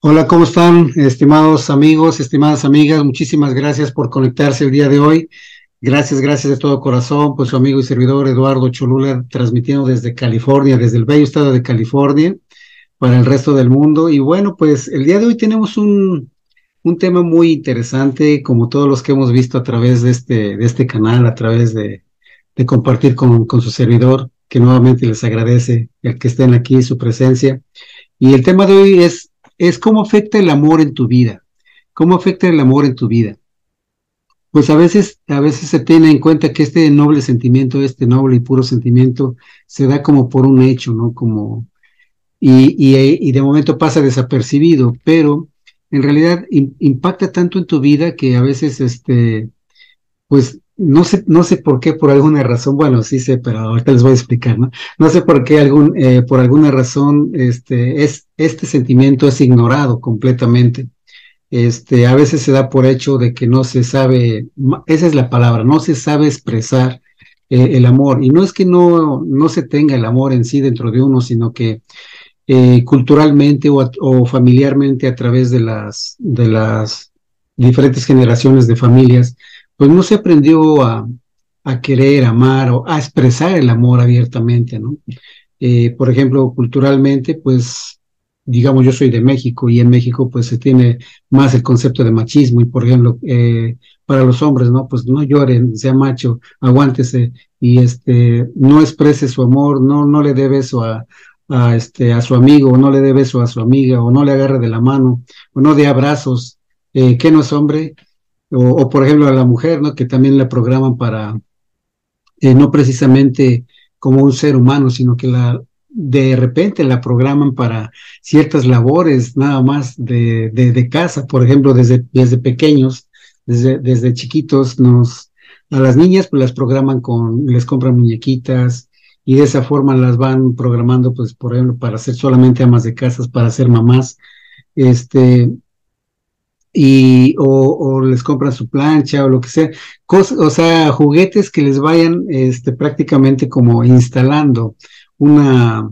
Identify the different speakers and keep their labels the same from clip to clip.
Speaker 1: Hola, ¿cómo están, estimados amigos, estimadas amigas? Muchísimas gracias por conectarse el día de hoy. Gracias, gracias de todo corazón, pues su amigo y servidor Eduardo Cholula, transmitiendo desde California, desde el bello estado de California, para el resto del mundo. Y bueno, pues el día de hoy tenemos un, un tema muy interesante, como todos los que hemos visto a través de este, de este canal, a través de, de compartir con, con su servidor, que nuevamente les agradece el que estén aquí, su presencia. Y el tema de hoy es, es cómo afecta el amor en tu vida. ¿Cómo afecta el amor en tu vida? Pues a veces, a veces se tiene en cuenta que este noble sentimiento, este noble y puro sentimiento, se da como por un hecho, ¿no? Como, y, y, de momento pasa desapercibido, pero en realidad impacta tanto en tu vida que a veces, este, pues no sé, no sé por qué, por alguna razón, bueno, sí sé, pero ahorita les voy a explicar, ¿no? No sé por qué, algún, eh, por alguna razón, este, es, este sentimiento es ignorado completamente. Este, a veces se da por hecho de que no se sabe, esa es la palabra, no se sabe expresar eh, el amor. Y no es que no, no se tenga el amor en sí dentro de uno, sino que eh, culturalmente o, o, familiarmente a través de las, de las diferentes generaciones de familias, pues no se aprendió a, a querer, amar o a expresar el amor abiertamente, ¿no? Eh, por ejemplo, culturalmente, pues, digamos, yo soy de México y en México, pues, se tiene más el concepto de machismo y, por ejemplo, eh, para los hombres, ¿no? Pues no lloren, sea macho, aguántese y, este, no exprese su amor, no, no le dé beso a, este, a su amigo, o no le dé beso a su amiga, o no le agarre de la mano, o no dé abrazos, eh, que no es hombre, o, por ejemplo a la mujer, ¿no? Que también la programan para, eh, no precisamente como un ser humano, sino que la de repente la programan para ciertas labores nada más de, de, de casa, por ejemplo, desde, desde pequeños, desde, desde chiquitos, nos, a las niñas pues las programan con, les compran muñequitas y de esa forma las van programando, pues, por ejemplo, para ser solamente amas de casas, para ser mamás, este, y o, o, les compran su plancha o lo que sea, cosas, o sea, juguetes que les vayan este, prácticamente como instalando una,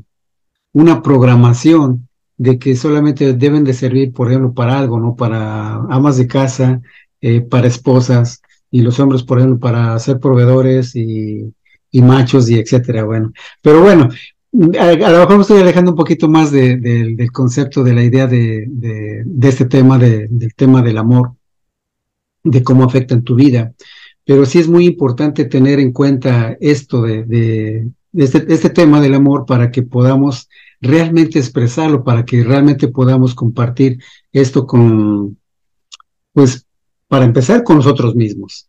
Speaker 1: una programación de que solamente deben de servir, por ejemplo, para algo, ¿no? Para amas de casa, eh, para esposas, y los hombres, por ejemplo, para ser proveedores y, y machos y etcétera. Bueno, pero bueno, a, lo mejor me estoy alejando un poquito más de, de, del concepto, de la idea de, este tema, del tema del amor, de cómo afecta en tu vida. Pero sí es muy importante tener en cuenta esto de, este, este tema del amor para que podamos realmente expresarlo, para que realmente podamos compartir esto con, pues, para empezar con nosotros mismos.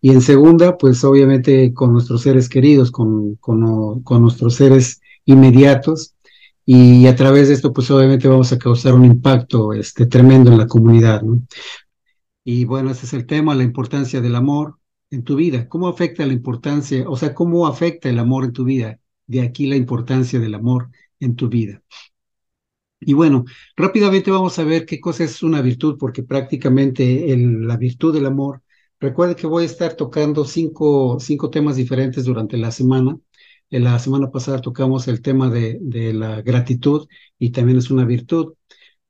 Speaker 1: Y en segunda, pues obviamente con nuestros seres queridos, con, con nuestros seres inmediatos y a través de esto pues obviamente vamos a causar un impacto este, tremendo en la comunidad. Y bueno, ese es el tema, la importancia del amor en tu vida. ¿Cómo afecta la importancia, o sea, cómo afecta el amor en tu vida? De aquí la importancia del amor en tu vida. Y bueno, rápidamente vamos a ver qué cosa es una virtud, porque prácticamente la virtud del amor, recuerde que voy a estar tocando cinco, cinco temas diferentes durante la semana la semana pasada tocamos el tema de, la gratitud y también es una virtud.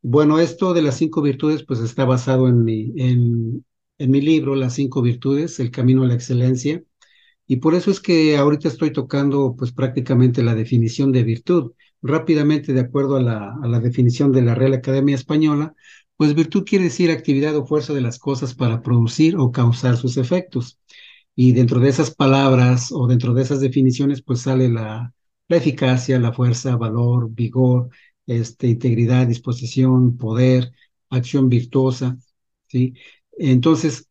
Speaker 1: Bueno, esto de las cinco virtudes pues está basado en mi, en mi libro, Las cinco virtudes, El camino a la excelencia. Y por eso es que ahorita estoy tocando pues prácticamente la definición de virtud. Rápidamente, de acuerdo a la, a la definición de la Real Academia Española, pues virtud quiere decir actividad o fuerza de las cosas para producir o causar sus efectos. Y dentro de esas palabras o dentro de esas definiciones, pues sale la, la eficacia, la fuerza, valor, vigor, este, integridad, disposición, poder, acción virtuosa, ¿sí? Entonces,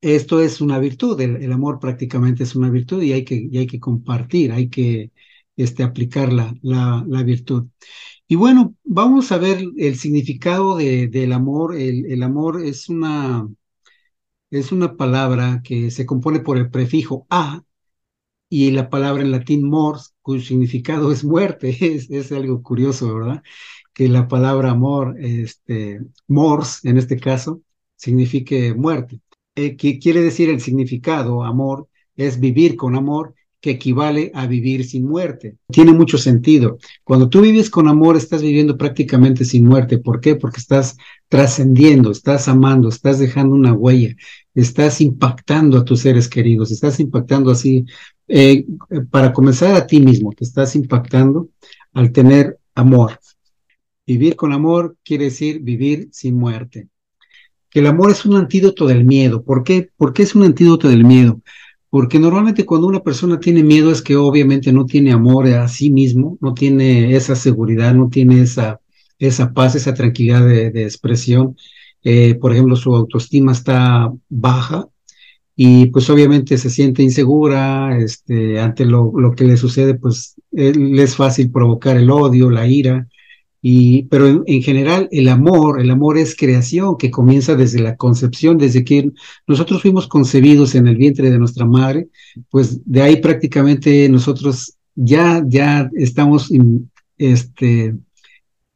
Speaker 1: esto es una virtud, el, amor prácticamente es una virtud y hay que, hay que compartir, hay que este, aplicar la, la, la, virtud. Y bueno, vamos a ver el significado de, del amor. El, el amor es una, es una palabra que se compone por el prefijo a y la palabra en latín mors, cuyo significado es muerte. Es, algo curioso, ¿verdad? Que la palabra amor, este, mors, en este caso, signifique muerte. Eh, que quiere decir el significado, amor, es vivir con amor, que equivale a vivir sin muerte. Tiene mucho sentido. Cuando tú vives con amor, estás viviendo prácticamente sin muerte. ¿Por qué? Porque estás trascendiendo, estás amando, estás dejando una huella, estás impactando a tus seres queridos, estás impactando así, eh, para comenzar a ti mismo, te estás impactando al tener amor. Vivir con amor quiere decir vivir sin muerte. Que el amor es un antídoto del miedo. ¿Por qué? ¿Por qué es un antídoto del miedo? Porque normalmente cuando una persona tiene miedo es que obviamente no tiene amor a sí mismo, no tiene esa seguridad, no tiene esa, esa paz, esa tranquilidad de, expresión. Eh, por ejemplo, su autoestima está baja y pues obviamente se siente insegura este, ante lo, lo que le sucede, pues eh, le es fácil provocar el odio, la ira, pero en, general el amor, el amor es creación que comienza desde la concepción, desde que nosotros fuimos concebidos en el vientre de nuestra madre, pues de ahí prácticamente nosotros ya, ya estamos este,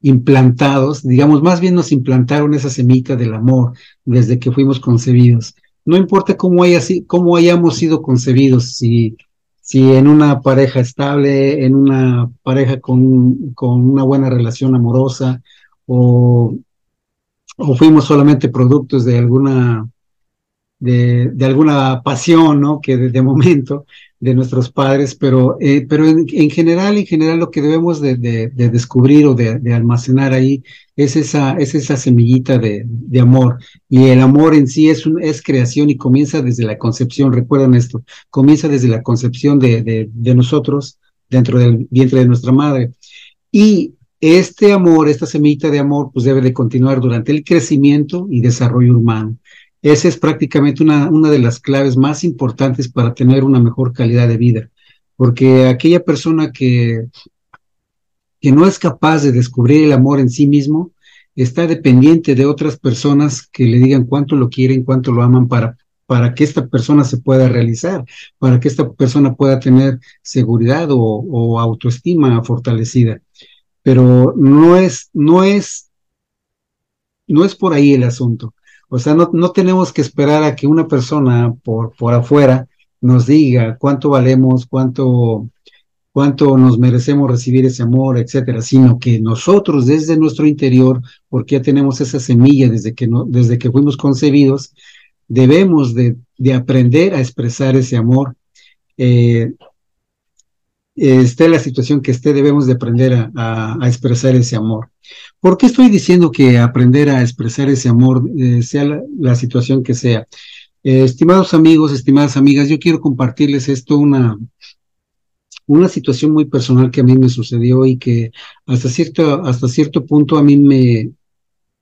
Speaker 1: implantados, digamos, más bien nos implantaron esa semita del amor desde que fuimos concebidos. No importa cómo, haya, cómo hayamos sido concebidos, si si en una pareja estable, en una pareja con, con una buena relación amorosa, o, o, fuimos solamente productos de alguna, de, de alguna pasión, ¿no? Que de, de, momento de nuestros padres, pero, eh, pero en, en, general, en general lo que debemos de, de descubrir o de, almacenar ahí es esa, es esa semillita de, amor. Y el amor en sí es, un, es creación y comienza desde la concepción, recuerden esto, comienza desde la concepción de, de nosotros dentro del vientre de nuestra madre. Y este amor, esta semillita de amor, pues debe de continuar durante el crecimiento y desarrollo humano. Esa es prácticamente una, una de las claves más importantes para tener una mejor calidad de vida, porque aquella persona que, que no es capaz de descubrir el amor en sí mismo, está dependiente de otras personas que le digan cuánto lo quieren, cuánto lo aman para, para que esta persona se pueda realizar, para que esta persona pueda tener seguridad o, o autoestima fortalecida. Pero no es, no es, no es por ahí el asunto. O sea, no, no tenemos que esperar a que una persona por, por afuera nos diga cuánto valemos, cuánto, cuánto nos merecemos recibir ese amor, etcétera, sino que nosotros desde nuestro interior, porque ya tenemos esa semilla desde que, no, desde que fuimos concebidos, debemos de, de aprender a expresar ese amor. Eh, esté la situación que esté, debemos de aprender a, a expresar ese amor. ¿Por qué estoy diciendo que aprender a expresar ese amor, eh, sea la, situación que sea? Eh, estimados amigos, estimadas amigas, yo quiero compartirles esto, una, una situación muy personal que a mí me sucedió y que hasta cierto, hasta cierto punto a mí me,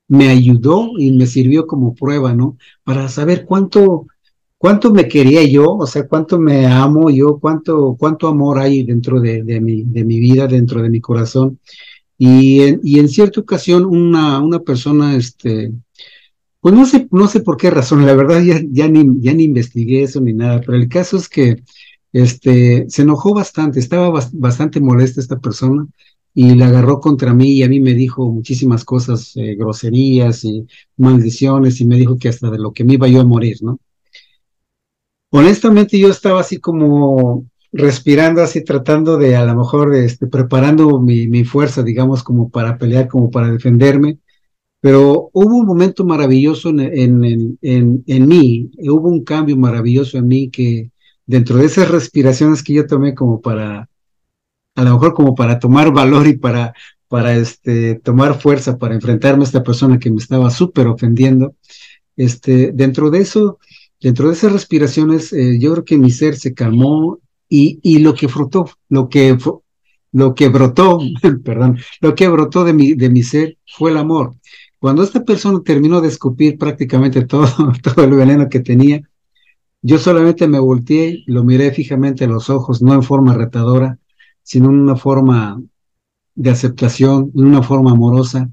Speaker 1: me ayudó y me sirvió como prueba, ¿no? Para saber cuánto, cuánto me quería yo, o sea, cuánto me amo yo, cuánto, cuánto amor hay dentro de, de, mi, de mi vida, dentro de mi corazón. Y en, y en cierta ocasión una, persona, este, pues no sé, no sé por qué razón, la verdad ya, ya, ni, ya ni investigué eso ni nada, pero el caso es que este, se enojó bastante, estaba bastante molesta esta persona y la agarró contra mí y a mí me dijo muchísimas cosas, eh, groserías y maldiciones y me dijo que hasta de lo que me iba yo a morir, ¿no? Honestamente yo estaba así como respirando así, tratando de a lo mejor este, preparando mi, mi, fuerza, digamos, como para pelear, como para defenderme. Pero hubo un momento maravilloso en, en, en, en, mí, hubo un cambio maravilloso en mí que dentro de esas respiraciones que yo tomé como para, a lo mejor como para tomar valor y para, para este, tomar fuerza para enfrentarme a esta persona que me estaba súper ofendiendo, este, dentro de eso, dentro de esas respiraciones, eh, yo creo que mi ser se calmó y, y lo que frotó, lo que, lo que brotó, perdón, lo que brotó de mi, de mi ser fue el amor. Cuando esta persona terminó de escupir prácticamente todo, todo el veneno que tenía, yo solamente me volteé, lo miré fijamente a los ojos, no en forma retadora, sino en una forma de aceptación, en una forma amorosa.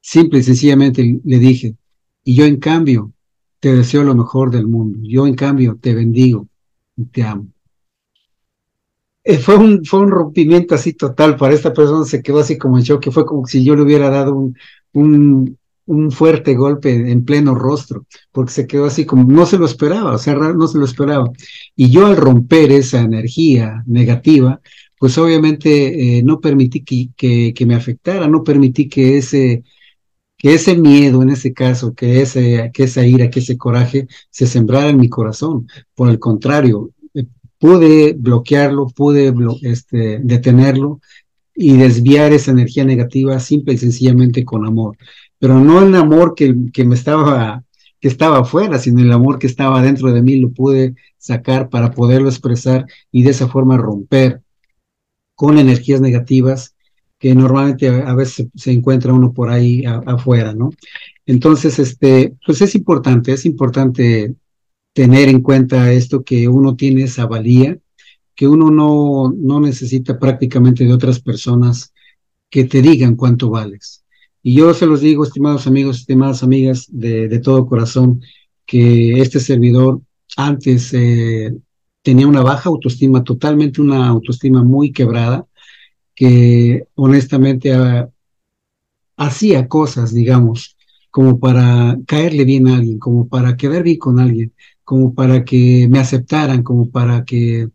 Speaker 1: Simple y sencillamente le dije, y yo en cambio te deseo lo mejor del mundo, yo en cambio te bendigo y te amo. Eh, fue, un, fue un rompimiento así total para esta persona, se quedó así como en shock, que fue como si yo le hubiera dado un, un, un fuerte golpe en pleno rostro, porque se quedó así como no se lo esperaba, o sea, no se lo esperaba. Y yo al romper esa energía negativa, pues obviamente eh, no permití que, que, me afectara, no permití que ese, que ese miedo en ese caso, que, ese, que esa ira, que ese coraje se sembrara en mi corazón. Por el contrario, pude bloquearlo, pude este, detenerlo y desviar esa energía negativa simple y sencillamente con amor. Pero no el amor que, que me estaba que estaba afuera, sino el amor que estaba dentro de mí lo pude sacar para poderlo expresar y de esa forma romper con energías negativas que normalmente a, veces se, encuentra uno por ahí afuera, ¿no? Entonces, este, pues es importante, es importante tener en cuenta esto que uno tiene esa valía que uno no, no necesita prácticamente de otras personas que te digan cuánto vales. Y yo se los digo, estimados amigos, estimadas amigas, de, todo corazón, que este servidor antes eh, tenía una baja autoestima, totalmente una autoestima muy quebrada, que honestamente ah, hacía cosas, digamos, como para caerle bien a alguien, como para quedar bien con alguien, como para que me aceptaran, como para que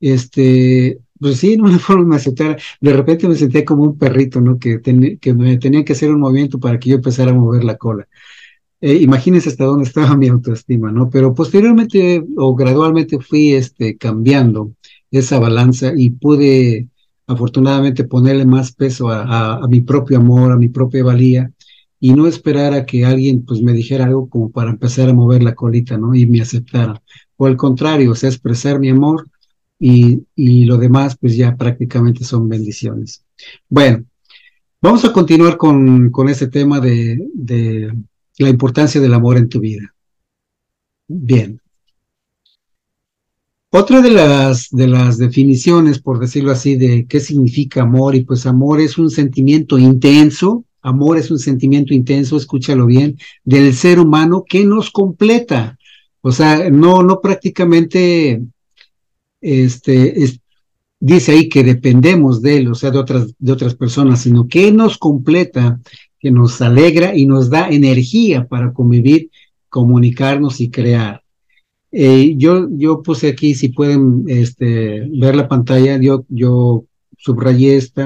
Speaker 1: este, pues sí, en una forma me aceptara. De repente me sentía como un perrito, ¿no? Que, que me tenía que hacer un movimiento para que yo empezara a mover la cola. Eh, imagínense hasta dónde estaba mi autoestima, ¿no? Pero posteriormente o gradualmente fui este, cambiando esa balanza y pude afortunadamente ponerle más peso a, mi propio amor, a mi propia valía y no esperar a que alguien pues me dijera algo como para empezar a mover la colita, ¿no? Y me aceptara. O al contrario, o expresar mi amor y, y lo demás pues ya prácticamente son bendiciones. Bueno, vamos a continuar con, con este tema de, de la importancia del amor en tu vida. Bien. Otra de las, de las definiciones, por decirlo así, de qué significa amor, y pues amor es un sentimiento intenso, amor es un sentimiento intenso, escúchalo bien, del ser humano que nos completa. O sea, no, no prácticamente este, dice ahí que dependemos de él, o sea, de otras, de otras personas, sino que nos completa, que nos alegra y nos da energía para convivir, comunicarnos y crear. Eh, yo, yo puse aquí, si pueden este, ver la pantalla, yo, yo subrayé este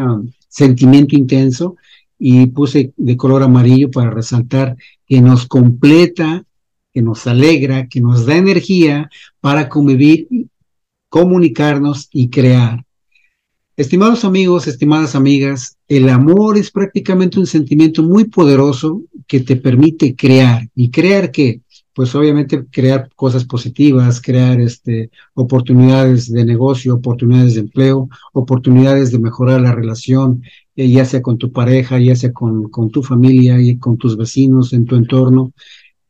Speaker 1: sentimiento intenso y puse de color amarillo para resaltar que nos completa, que nos alegra, que nos da energía para convivir comunicarnos y crear. Estimados amigos, estimadas amigas, el amor es prácticamente un sentimiento muy poderoso que te permite crear. ¿Y crear qué? Pues obviamente crear cosas positivas, crear este, oportunidades de negocio, oportunidades de empleo, oportunidades de mejorar la relación, eh, ya sea con tu pareja, ya sea con, con tu familia y con tus vecinos en tu entorno.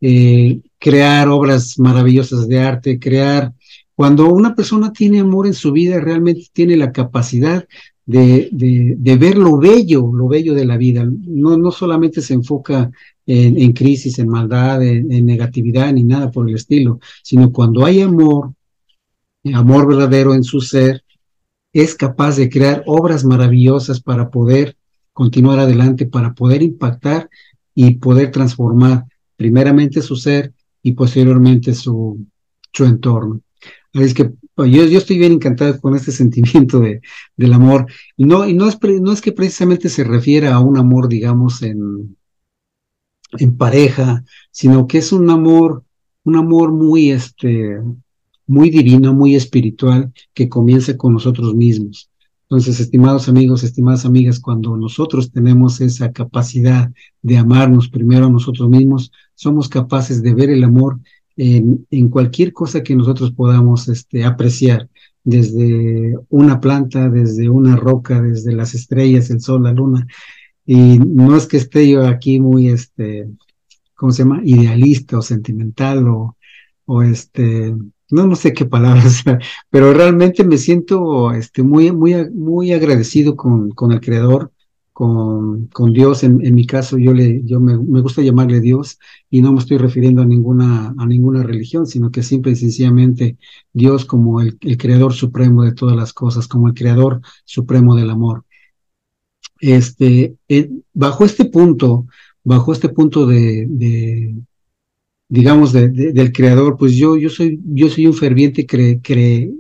Speaker 1: Eh, crear obras maravillosas de arte, crear cuando una persona tiene amor en su vida, realmente tiene la capacidad de, de, ver lo bello, lo bello de la vida. No, no solamente se enfoca en, en crisis, en maldad, en, negatividad, ni nada por el estilo, sino cuando hay amor, amor verdadero en su ser, es capaz de crear obras maravillosas para poder continuar adelante, para poder impactar y poder transformar primeramente su ser y posteriormente su, su entorno. Es que pues, yo, yo estoy bien encantado con este sentimiento de, del amor. Y no, y no es, no es que precisamente se refiera a un amor, digamos, en, en pareja, sino que es un amor, un amor muy, este, muy divino, muy espiritual, que comienza con nosotros mismos. Entonces, estimados amigos, estimadas amigas, cuando nosotros tenemos esa capacidad de amarnos primero a nosotros mismos, somos capaces de ver el amor en, en cualquier cosa que nosotros podamos este, apreciar, desde una planta, desde una roca, desde las estrellas, el sol, la luna. Y no es que esté yo aquí muy, este, ¿cómo se llama? Idealista o sentimental o, o este, no, no sé qué palabras, pero realmente me siento este, muy, muy, muy agradecido con, con el Creador con, con Dios. En, mi caso, yo, le, yo me, me, gusta llamarle Dios y no me estoy refiriendo a ninguna, a ninguna religión, sino que simple y sencillamente Dios como el, el creador supremo de todas las cosas, como el creador supremo del amor. Este, eh, bajo este punto, bajo este punto de digamos, de, del creador, pues yo, yo, soy, yo soy un ferviente cre, cre,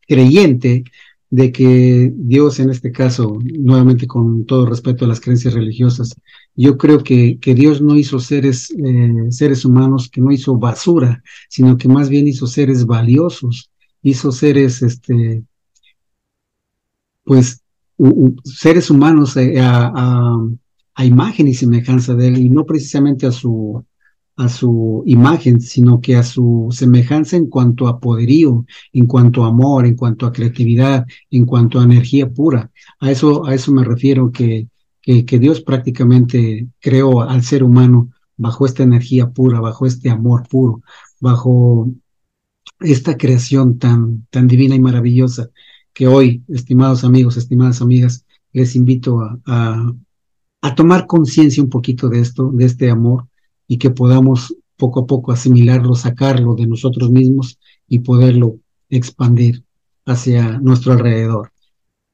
Speaker 1: creyente de que Dios, en este caso, nuevamente con todo respeto a las creencias religiosas, yo creo que, que Dios no hizo seres, eh, seres humanos, que no hizo basura, sino que más bien hizo seres valiosos, hizo seres, este, pues, seres humanos eh, a, a, a, imagen y semejanza de Él, y no precisamente a su, a su imagen, sino que a su semejanza en cuanto a poderío, en cuanto a amor, en cuanto a creatividad, en cuanto a energía pura. A eso, a eso me refiero que, que, Dios prácticamente creó al ser humano bajo esta energía pura, bajo este amor puro, bajo esta creación tan, tan divina y maravillosa que hoy, estimados amigos, estimadas amigas, les invito a, a, a tomar conciencia un poquito de esto, de este amor, y que podamos poco a poco asimilarlo, sacarlo de nosotros mismos y poderlo expandir hacia nuestro alrededor.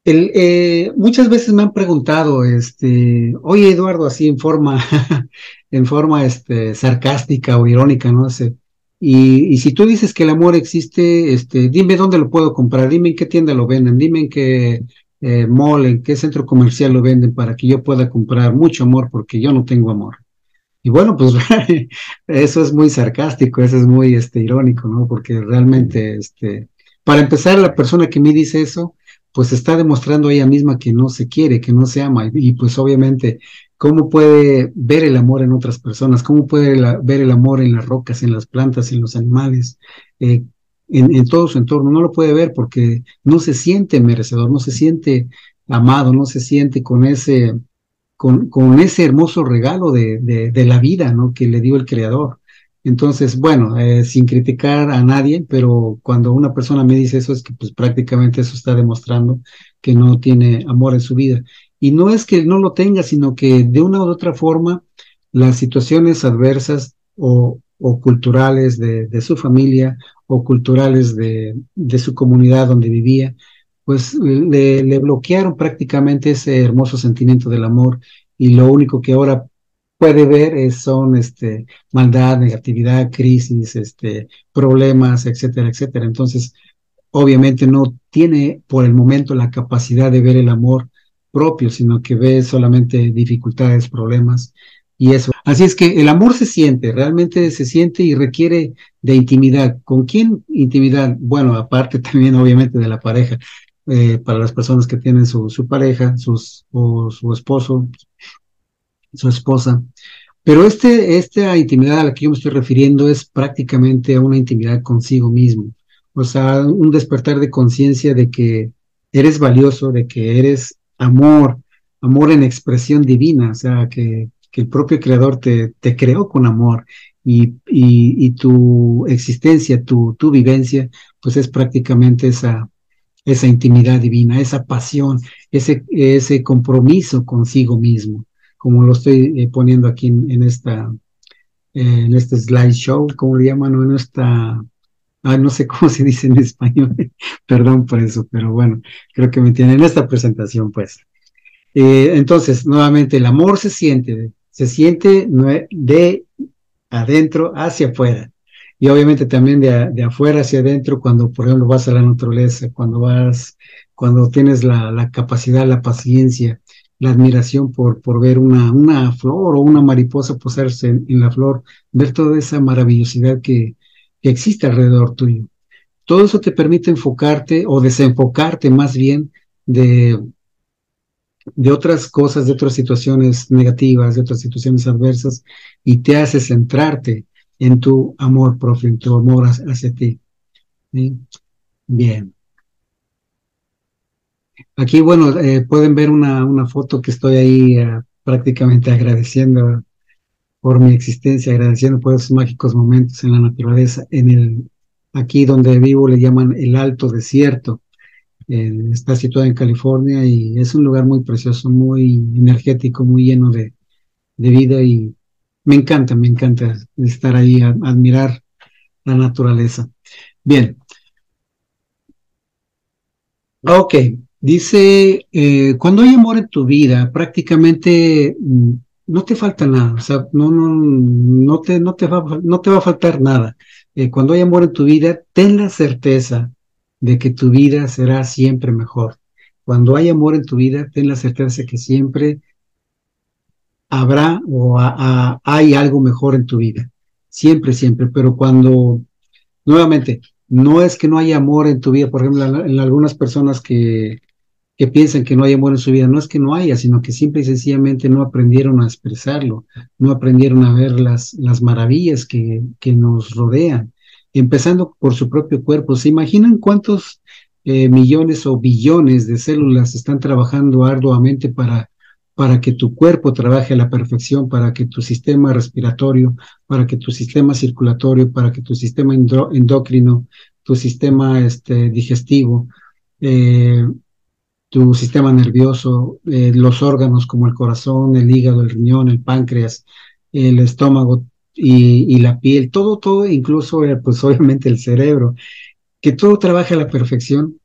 Speaker 1: El, eh, muchas veces me han preguntado, este, oye Eduardo, así en forma, en forma este, sarcástica o irónica, no sé. Y, y, si tú dices que el amor existe, este, dime dónde lo puedo comprar, dime en qué tienda lo venden, dime en qué eh, mall, en qué centro comercial lo venden para que yo pueda comprar mucho amor porque yo no tengo amor. Y bueno, pues eso es muy sarcástico, eso es muy este, irónico, ¿no? Porque realmente, este, para empezar, la persona que me dice eso, pues está demostrando ella misma que no se quiere, que no se ama. Y, y pues obviamente, ¿cómo puede ver el amor en otras personas? ¿Cómo puede la, ver el amor en las rocas, en las plantas, en los animales? Eh, en, en todo su entorno, no lo puede ver porque no se siente merecedor, no se siente amado, no se siente con ese, con, ese hermoso regalo de, la vida, ¿no? Que le dio el creador. Entonces, bueno, eh, sin criticar a nadie, pero cuando una persona me dice eso es que pues prácticamente eso está demostrando que no tiene amor en su vida. Y no es que no lo tenga, sino que de una u otra forma las situaciones adversas o, culturales de, su familia o culturales de su comunidad donde vivía, pues le, le, bloquearon prácticamente ese hermoso sentimiento del amor y lo único que ahora puede ver es, son este, maldad, negatividad, crisis, este, problemas, etcétera, etcétera. Entonces, obviamente no tiene por el momento la capacidad de ver el amor propio, sino que ve solamente dificultades, problemas y eso. Así es que el amor se siente, realmente se siente y requiere de intimidad. ¿Con quién intimidad? Bueno, aparte también obviamente de la pareja, eh, para las personas que tienen su, su pareja, o su esposo, su esposa. Pero este, esta intimidad a la que yo me estoy refiriendo es prácticamente una intimidad consigo mismo. O sea, un despertar de conciencia de que eres valioso, de que eres amor, amor en expresión divina, o sea, que, que el propio creador te, te creó con amor y, y, y tu existencia, tu, tu vivencia, pues es prácticamente esa, esa intimidad divina, esa pasión, ese, ese compromiso consigo mismo, como lo estoy eh, poniendo aquí en, en esta eh, en este slideshow, ¿cómo le llaman? en esta, ah, no sé cómo se dice en español, perdón por eso, pero bueno, creo que me entienden en esta presentación, pues. Eh, entonces, nuevamente, el amor se siente, se siente de adentro hacia afuera y obviamente también de, de, afuera hacia adentro cuando, por ejemplo, vas a la naturaleza, cuando vas, cuando tienes la, la capacidad, la paciencia, la admiración por, por ver una, una flor o una mariposa posarse en, en la flor, ver toda esa maravillosidad que, que existe alrededor tuyo. Todo eso te permite enfocarte o desenfocarte más bien de, de otras cosas, de otras situaciones negativas, de otras situaciones adversas, y te hace centrarte en tu amor propio, en tu amor hacia ti. Bien. Aquí, bueno, eh, pueden ver una, una, foto que estoy ahí uh, prácticamente agradeciendo por mi existencia, agradeciendo por esos mágicos momentos en la naturaleza. En el, aquí donde vivo le llaman el Alto Desierto. Eh, está situado en California y es un lugar muy precioso, muy energético, muy lleno de, de vida y me encanta, me encanta estar ahí, a, admirar la naturaleza. Bien. Ok, dice, eh, cuando hay amor en tu vida, prácticamente mm, no te falta nada, o sea, no, no, no, te, no, te, va, no te va a faltar nada. Eh, cuando hay amor en tu vida, ten la certeza de que tu vida será siempre mejor. Cuando hay amor en tu vida, ten la certeza de que siempre habrá o hay algo mejor en tu vida. Siempre, siempre. Pero cuando, nuevamente, no es que no haya amor en tu vida, por ejemplo, en algunas personas que, que piensan que no hay amor en su vida, no es que no haya, sino que simple y sencillamente no aprendieron a expresarlo, no aprendieron a ver las, las maravillas que, que nos rodean, empezando por su propio cuerpo. ¿Se imaginan cuántos eh, millones o billones de células están trabajando arduamente para, para que tu cuerpo trabaje a la perfección, para que tu sistema respiratorio, para que tu sistema circulatorio, para que tu sistema endocrino, tu sistema este, digestivo, eh, tu sistema nervioso, eh, los órganos como el corazón, el hígado, el riñón, el páncreas, el estómago y, la piel, todo, todo, incluso eh, pues obviamente el cerebro, que todo trabaje a la perfección.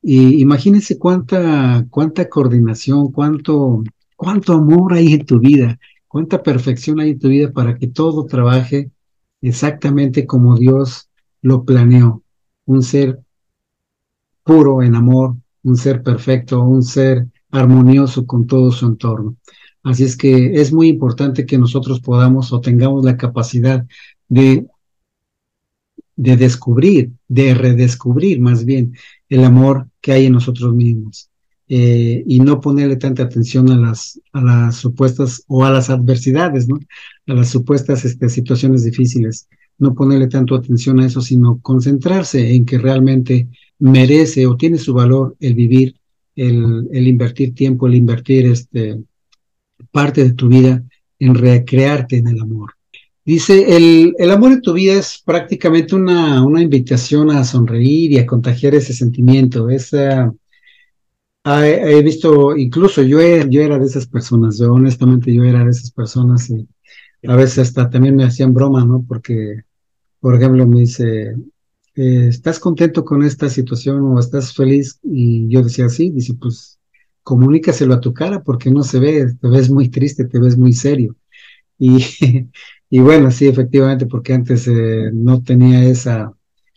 Speaker 1: Y imagínense cuánta, cuánta coordinación, cuánto, cuánto amor hay en tu vida, cuánta perfección hay en tu vida para que todo trabaje exactamente como Dios lo planeó. Un ser puro en amor, un ser perfecto, un ser armonioso con todo su entorno. Así es que es muy importante que nosotros podamos o tengamos la capacidad de, de descubrir, de redescubrir más bien el amor que hay en nosotros mismos. Eh, y no ponerle tanta atención a las, a las supuestas o a las adversidades, ¿no? A las supuestas este, situaciones difíciles. No ponerle tanto atención a eso, sino concentrarse en que realmente merece o tiene su valor el vivir, el, invertir tiempo, el invertir este, parte de tu vida en recrearte en el amor. Dice, el, el, amor en tu vida es prácticamente una, una invitación a sonreír y a contagiar ese sentimiento. Esa, he, visto, incluso yo, yo era de esas personas, yo honestamente yo era de esas personas y a veces hasta también me hacían broma, ¿no? Porque, por ejemplo, me dice, eh, ¿estás contento con esta situación o estás feliz? Y yo decía, sí, dice, pues comunícaselo a tu cara porque no se ve, te ves muy triste, te ves muy serio. Y, y bueno, sí, efectivamente, porque antes eh, no tenía esa,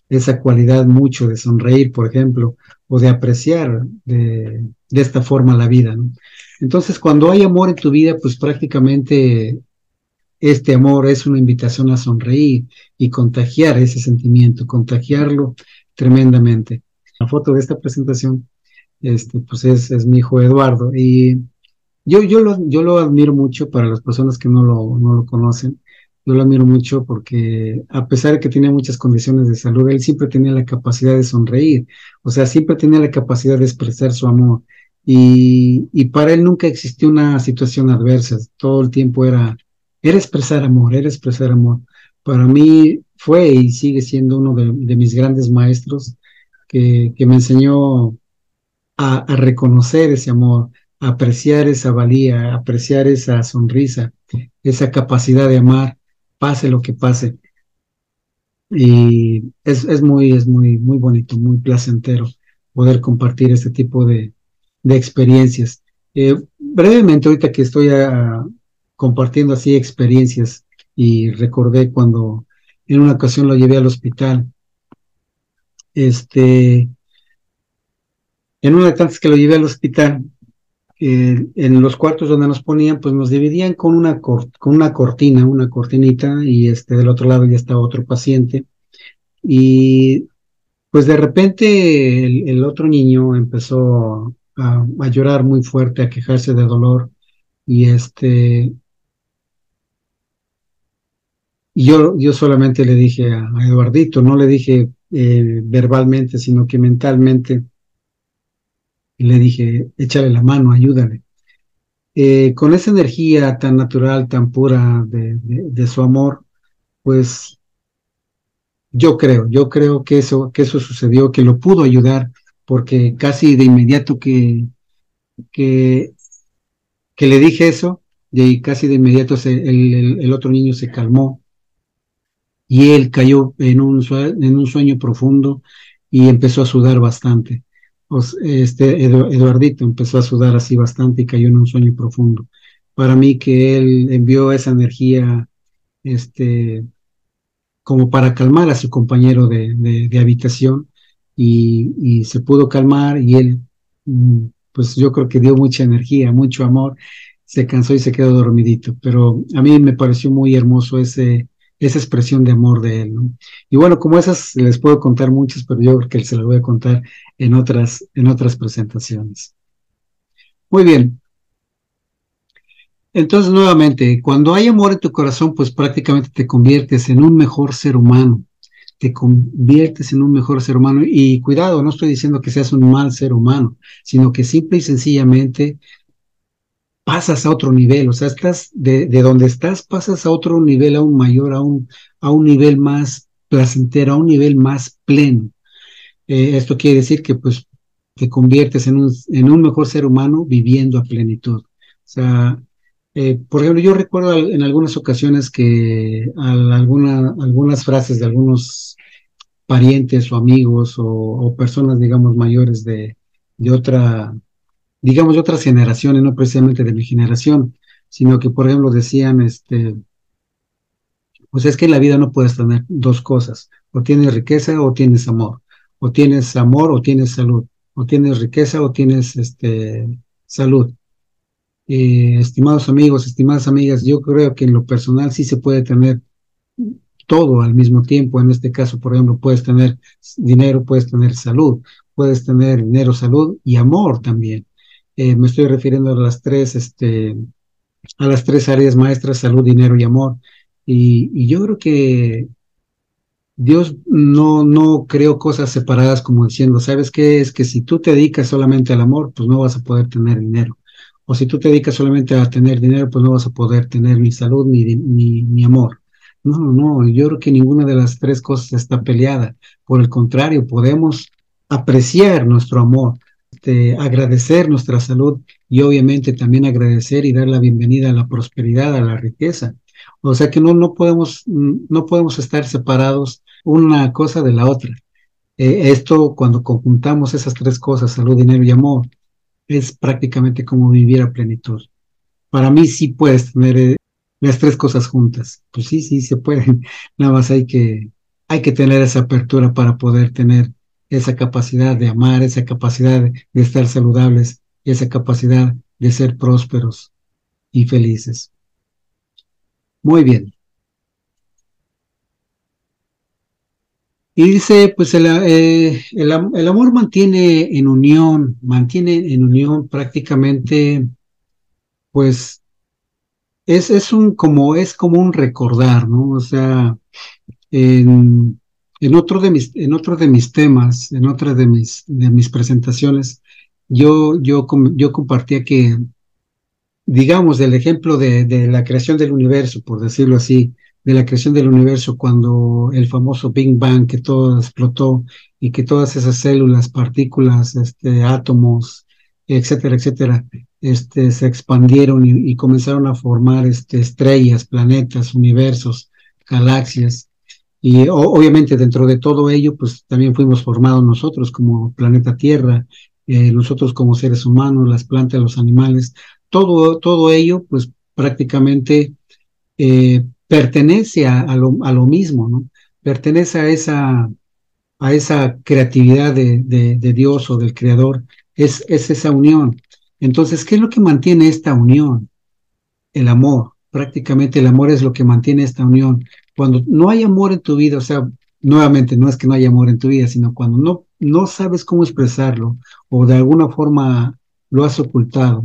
Speaker 1: esa cualidad mucho de sonreír, por ejemplo, o de apreciar de, esta forma la vida. Entonces, cuando hay amor en tu vida, pues prácticamente este amor es una invitación a sonreír y contagiar ese sentimiento, contagiarlo tremendamente. La foto de esta presentación, este, pues es, es mi hijo Eduardo y yo, yo, lo, yo lo admiro mucho para las personas que no lo, no lo conocen. Yo lo admiro mucho porque a pesar de que tenía muchas condiciones de salud, él siempre tenía la capacidad de sonreír, o sea, siempre tenía la capacidad de expresar su amor. Y, y para él nunca existió una situación adversa, todo el tiempo era, era expresar amor, era expresar amor. Para mí fue y sigue siendo uno de, mis grandes maestros que, que me enseñó a, a, reconocer ese amor, a apreciar esa valía, a apreciar esa sonrisa, esa capacidad de amar, pase lo que pase. Y es, es muy, es muy, muy bonito, muy placentero poder compartir este tipo de, de experiencias. Eh, brevemente, ahorita que estoy a, compartiendo así experiencias y recordé cuando en una ocasión lo llevé al hospital. Este, en una de tantas que lo llevé al hospital, en los cuartos donde nos ponían, pues nos dividían con una, una cortina, una cortinita, y este, del otro lado ya estaba otro paciente. Y pues de repente el, otro niño empezó a, a, llorar muy fuerte, a quejarse de dolor, y este, y yo, yo solamente le dije a, Eduardito, no le dije eh, verbalmente, sino que mentalmente, le dije, échale la mano, ayúdale. Eh, con esa energía tan natural, tan pura de, de, su amor, pues yo creo, yo creo que eso, que eso sucedió, que lo pudo ayudar, porque casi de inmediato que, que, que le dije eso, y casi de inmediato se, el, el, otro niño se calmó y él cayó en un, en un sueño profundo y empezó a sudar bastante. Este Eduardito empezó a sudar así bastante y cayó en un sueño profundo. para mí que él envió esa energía, este, como para calmar a su compañero de, de, habitación y, y, se pudo calmar y él, mm, pues yo creo que dio mucha energía, mucho amor, se cansó y se quedó dormidito, pero a mí me pareció muy hermoso ese, esa expresión de amor de él. ¿no? Y bueno, como esas les puedo contar muchas, pero yo creo que se las voy a contar en otras, en otras presentaciones. Muy bien. Entonces, nuevamente, cuando hay amor en tu corazón, pues prácticamente te conviertes en un mejor ser humano. Te conviertes en un mejor ser humano. Y cuidado, no estoy diciendo que seas un mal ser humano, sino que simple y sencillamente pasas a otro nivel, o sea, estás de, de, donde estás, pasas a otro nivel aún mayor, a un, a un nivel más placentero, a un nivel más pleno. Eh, esto quiere decir que pues te conviertes en un, en un mejor ser humano viviendo a plenitud. O sea, eh, por ejemplo, yo recuerdo en algunas ocasiones que alguna, algunas frases de algunos parientes o amigos o, o personas, digamos, mayores de, de otra digamos, de otras generaciones, no precisamente de mi generación, sino que, por ejemplo, decían, este, pues es que en la vida no puedes tener dos cosas, o tienes riqueza o tienes amor, o tienes amor o tienes salud, o tienes riqueza o tienes este, salud. estimados amigos, estimadas amigas, yo creo que en lo personal sí se puede tener todo al mismo tiempo. En este caso, por ejemplo, puedes tener dinero, puedes tener salud, puedes tener dinero, salud y amor también. Eh, me estoy refiriendo a las tres, este, a las tres áreas maestras, salud, dinero y amor. Y, yo creo que Dios no, no creó cosas separadas como diciendo, ¿sabes qué? Es que si tú te dedicas solamente al amor, pues no vas a poder tener dinero. O si tú te dedicas solamente a tener dinero, pues no vas a poder tener ni salud ni, ni, ni amor. No, no, yo creo que ninguna de las tres cosas está peleada. Por el contrario, podemos apreciar nuestro amor, este, agradecer nuestra salud y obviamente también agradecer y dar la bienvenida a la prosperidad, a la riqueza. O sea que no, no, podemos, no podemos estar separados una cosa de la otra. Eh, esto, cuando conjuntamos esas tres cosas, salud, dinero y amor, es prácticamente como vivir a plenitud. Para mí sí puedes tener eh, las tres cosas juntas. Pues sí, sí, se pueden. Nada más hay que, hay que tener esa apertura para poder tener esa capacidad de amar, esa capacidad de estar saludables, esa capacidad de ser prósperos y felices. Muy bien. Y dice, pues el, eh, el, amor mantiene en unión, mantiene en unión prácticamente, pues es, es un como, es como un recordar, ¿no? O sea, en, en otro de mis, en otro de mis temas, en otra de mis, de mis presentaciones, yo, yo, yo compartía que, digamos, del ejemplo de, de, la creación del universo, por decirlo así, de la creación del universo, cuando el famoso Big Bang, que todo explotó y que todas esas células, partículas, este, átomos, etcétera, etcétera, este, se expandieron y, y comenzaron a formar este, estrellas, planetas, universos, galaxias, y obviamente dentro de todo ello, pues también fuimos formados nosotros como planeta Tierra, eh, nosotros como seres humanos, las plantas, los animales, todo, todo ello, pues prácticamente eh, pertenece a, lo, a, lo, mismo, ¿no? Pertenece a esa, a esa creatividad de, de, de Dios o del Creador, es, es esa unión. Entonces, ¿qué es lo que mantiene esta unión? El amor. Prácticamente el amor es lo que mantiene esta unión cuando no hay amor en tu vida, o sea, nuevamente no es que no haya amor en tu vida, sino cuando no, no sabes cómo expresarlo o de alguna forma lo has ocultado,